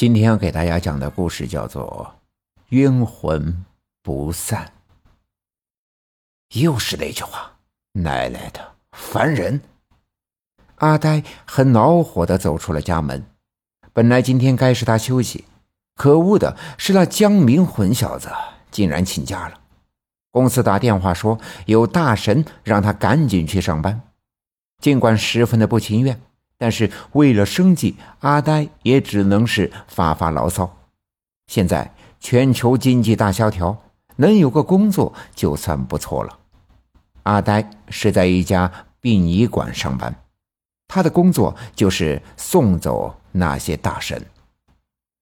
今天要给大家讲的故事叫做《冤魂不散》。又是那句话，奶奶的，烦人！阿呆很恼火的走出了家门。本来今天该是他休息，可恶的是那江明混小子竟然请假了。公司打电话说有大神让他赶紧去上班，尽管十分的不情愿。但是为了生计，阿呆也只能是发发牢骚。现在全球经济大萧条，能有个工作就算不错了。阿呆是在一家殡仪馆上班，他的工作就是送走那些大神。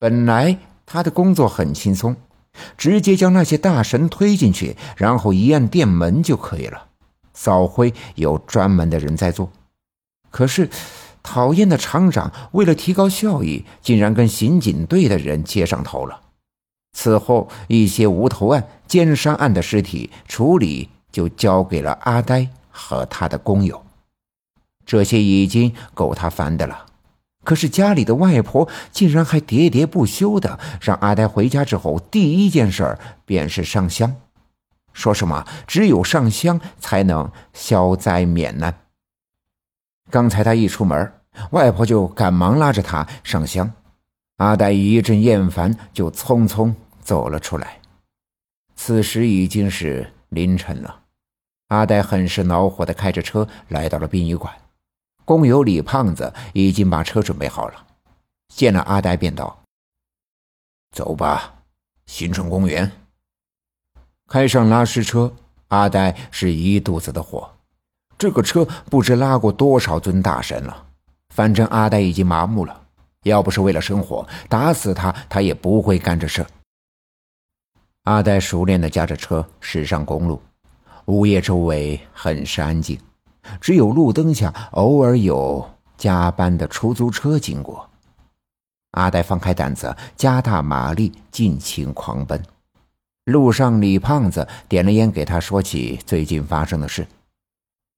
本来他的工作很轻松，直接将那些大神推进去，然后一按电门就可以了。扫灰有专门的人在做，可是。讨厌的厂长为了提高效益，竟然跟刑警队的人接上头了。此后，一些无头案、奸杀案的尸体处理就交给了阿呆和他的工友。这些已经够他烦的了。可是家里的外婆竟然还喋喋不休的让阿呆回家之后第一件事便是上香，说什么只有上香才能消灾免难。刚才他一出门。外婆就赶忙拉着他上香，阿呆一阵厌烦，就匆匆走了出来。此时已经是凌晨了，阿呆很是恼火的开着车来到了殡仪馆，工友李胖子已经把车准备好了，见了阿呆便道：“走吧，新春公园。”开上拉尸车，阿呆是一肚子的火，这个车不知拉过多少尊大神了。反正阿呆已经麻木了，要不是为了生活，打死他他也不会干这事。阿呆熟练的驾着车驶上公路，午夜周围很是安静，只有路灯下偶尔有加班的出租车经过。阿呆放开胆子，加大马力，尽情狂奔。路上，李胖子点了烟，给他说起最近发生的事。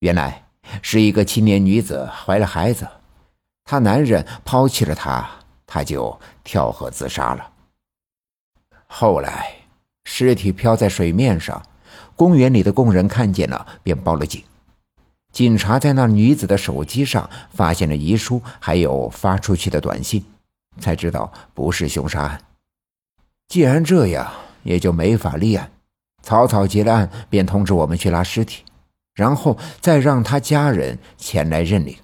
原来是一个青年女子怀了孩子。她男人抛弃了她，她就跳河自杀了。后来，尸体漂在水面上，公园里的工人看见了，便报了警。警察在那女子的手机上发现了遗书，还有发出去的短信，才知道不是凶杀案。既然这样，也就没法立案，草草结了案，便通知我们去拉尸体，然后再让他家人前来认领。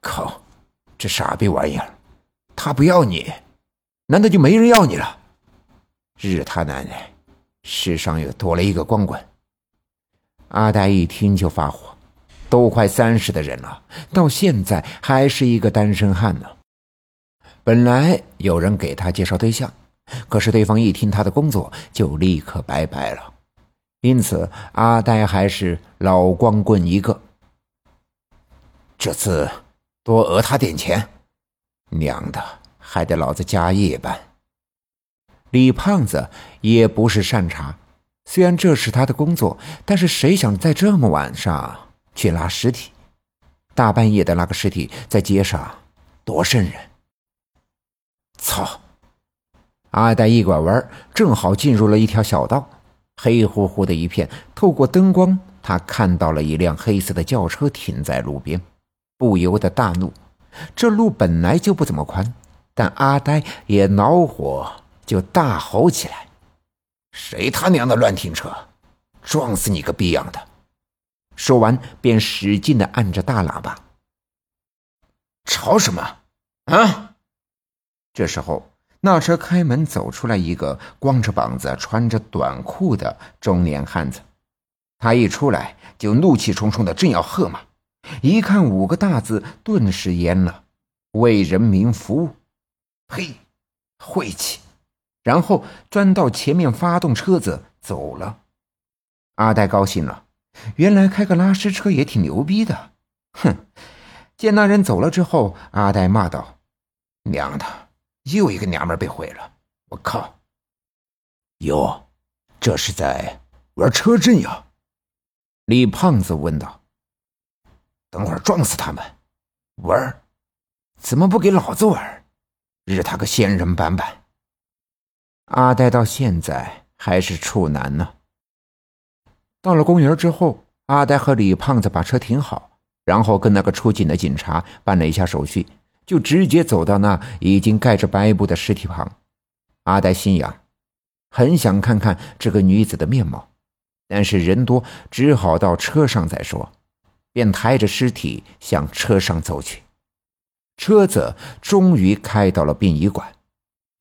靠，这傻逼玩意儿！他不要你，难道就没人要你了？日他奶奶，世上又多了一个光棍。阿呆一听就发火，都快三十的人了，到现在还是一个单身汉呢。本来有人给他介绍对象，可是对方一听他的工作，就立刻拜拜了。因此，阿呆还是老光棍一个。这次。多讹他点钱，娘的，还得老子加夜班。李胖子也不是善茬，虽然这是他的工作，但是谁想在这么晚上去拉尸体？大半夜的拉个尸体在街上，多瘆人！操！阿呆一拐弯，正好进入了一条小道，黑乎乎的一片。透过灯光，他看到了一辆黑色的轿车停在路边。不由得大怒，这路本来就不怎么宽，但阿呆也恼火，就大吼起来：“谁他娘的乱停车，撞死你个逼样的！”说完便使劲的按着大喇叭：“吵什么？啊！”这时候，那车开门走出来一个光着膀子、穿着短裤的中年汉子，他一出来就怒气冲冲的，正要喝骂。一看五个大字，顿时蔫了：“为人民服务。”嘿，晦气！然后钻到前面发动车子走了。阿呆高兴了，原来开个拉尸车也挺牛逼的。哼！见那人走了之后，阿呆骂道：“娘的，又一个娘们被毁了！我靠！”哟，这是在玩车震呀？李胖子问道。等会儿撞死他们！玩，怎么不给老子玩？日他个仙人板板。阿呆到现在还是处男呢。到了公园之后，阿呆和李胖子把车停好，然后跟那个出警的警察办了一下手续，就直接走到那已经盖着白布的尸体旁。阿呆心痒，很想看看这个女子的面貌，但是人多，只好到车上再说，便抬着尸体向车上走去。车子终于开到了殡仪馆，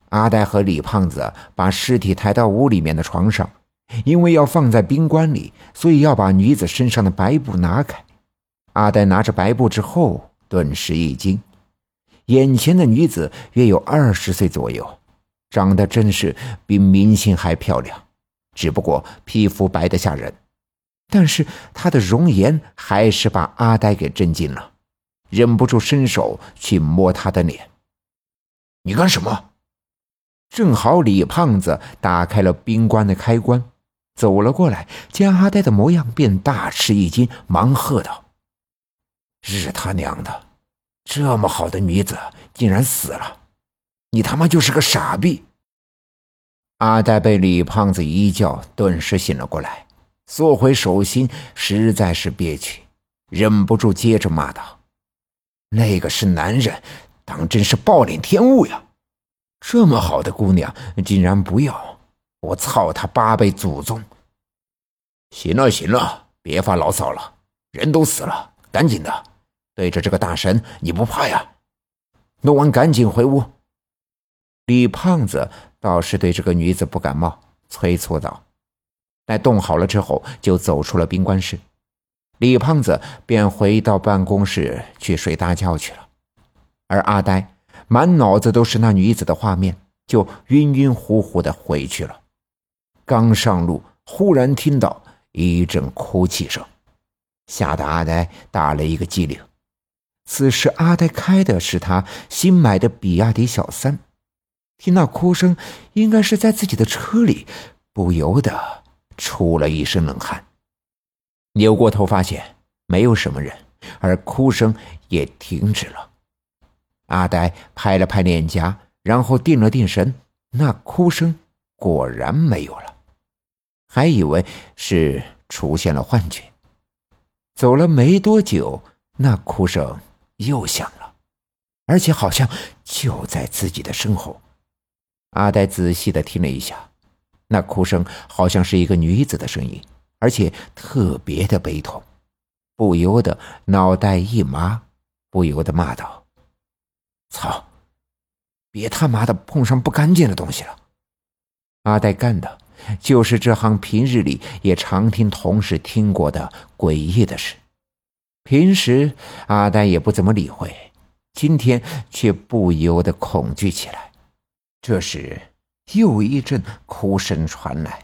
阿呆和李胖子把尸体抬到屋里面的床上。因为要放在冰棺里，所以要把女子身上的白布拿开。阿呆拿着白布之后，顿时一惊，眼前的女子约有二十岁左右，长得真是比明星还漂亮，只不过皮肤白得吓人。但是她的容颜还是把阿呆给震惊了，忍不住伸手去摸她的脸。你干什么？正好李胖子打开了冰棺的开关。走了过来，见阿呆的模样，便大吃一惊，忙喝道：“日他娘的！这么好的女子竟然死了！你他妈就是个傻逼！”阿呆被李胖子一叫，顿时醒了过来，缩回手心，实在是憋屈，忍不住接着骂道：“那个是男人，当真是暴殄天物呀！这么好的姑娘，竟然不要！”我操他八辈祖宗！行了行了，别发牢骚了，人都死了，赶紧的，对着这个大神你不怕呀？弄完赶紧回屋。李胖子倒是对这个女子不感冒，催促道。待冻好了之后，就走出了宾馆室。李胖子便回到办公室去睡大觉去了，而阿呆满脑子都是那女子的画面，就晕晕乎乎的回去了。刚上路，忽然听到一阵哭泣声，吓得阿呆打了一个激灵。此时阿呆开的是他新买的比亚迪小三，听那哭声，应该是在自己的车里，不由得出了一身冷汗。扭过头发现没有什么人，而哭声也停止了。阿呆拍了拍脸颊，然后定了定神，那哭声果然没有了。还以为是出现了幻觉，走了没多久，那哭声又响了，而且好像就在自己的身后。阿呆仔细的听了一下，那哭声好像是一个女子的声音，而且特别的悲痛，不由得脑袋一麻，不由得骂道：“操！别他妈的碰上不干净的东西了！”阿呆干的。就是这行平日里也常听同事听过的诡异的事，平时阿呆也不怎么理会，今天却不由得恐惧起来。这时又一阵哭声传来，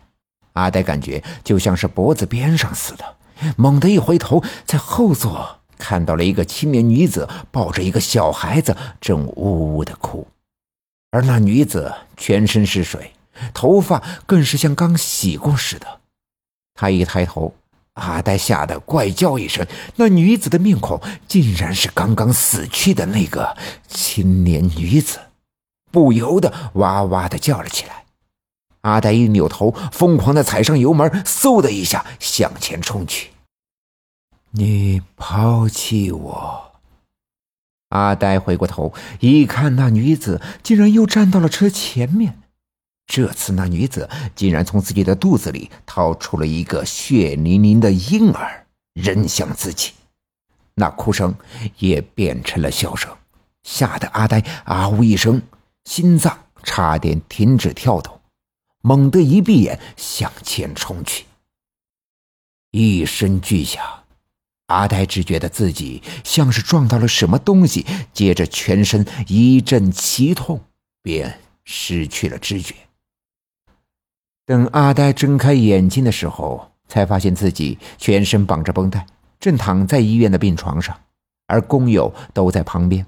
阿呆感觉就像是脖子边上似的，猛地一回头，在后座看到了一个青年女子抱着一个小孩子，正呜呜的哭，而那女子全身是水。头发更是像刚洗过似的。他一抬头，阿呆吓得怪叫一声。那女子的面孔竟然是刚刚死去的那个青年女子，不由得哇哇的叫了起来。阿呆一扭头，疯狂的踩上油门，嗖的一下向前冲去。你抛弃我！阿呆回过头一看，那女子竟然又站到了车前面。这次，那女子竟然从自己的肚子里掏出了一个血淋淋的婴儿，扔向自己。那哭声也变成了笑声，吓得阿呆啊呜一声，心脏差点停止跳动，猛地一闭眼向前冲去。一声巨响，阿呆只觉得自己像是撞到了什么东西，接着全身一阵奇痛，便失去了知觉。等阿呆睁开眼睛的时候，才发现自己全身绑着绷带，正躺在医院的病床上，而工友都在旁边，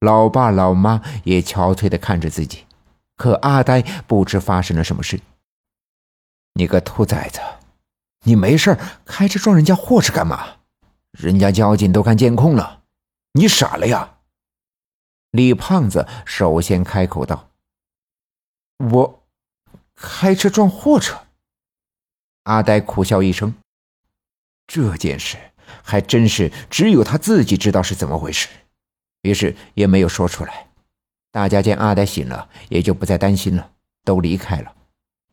老爸老妈也憔悴的看着自己。可阿呆不知发生了什么事。你个兔崽子，你没事开车撞人家货是干嘛？人家交警都看监控了，你傻了呀？李胖子首先开口道：“我开车撞货车。”阿呆苦笑一声：“这件事还真是只有他自己知道是怎么回事。”于是也没有说出来。大家见阿呆醒了，也就不再担心了，都离开了。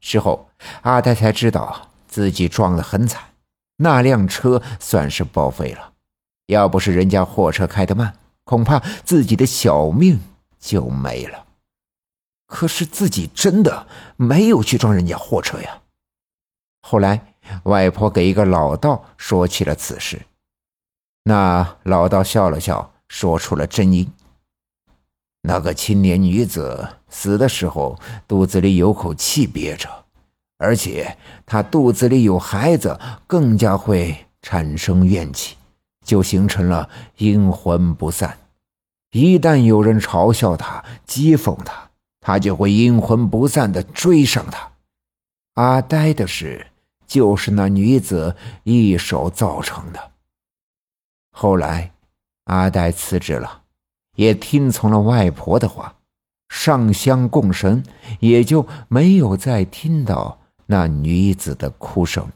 事后，阿呆才知道自己撞得很惨，那辆车算是报废了。要不是人家货车开得慢，恐怕自己的小命就没了。可是自己真的没有去撞人家货车呀。后来，外婆给一个老道说起了此事，那老道笑了笑，说出了真因。那个青年女子死的时候，肚子里有口气憋着，而且她肚子里有孩子，更加会产生怨气，就形成了阴魂不散。一旦有人嘲笑她、讥讽她，他就会阴魂不散的追上他。阿呆的事就是那女子一手造成的。后来，阿呆辞职了。也听从了外婆的话，上香供神，也就没有再听到那女子的哭声。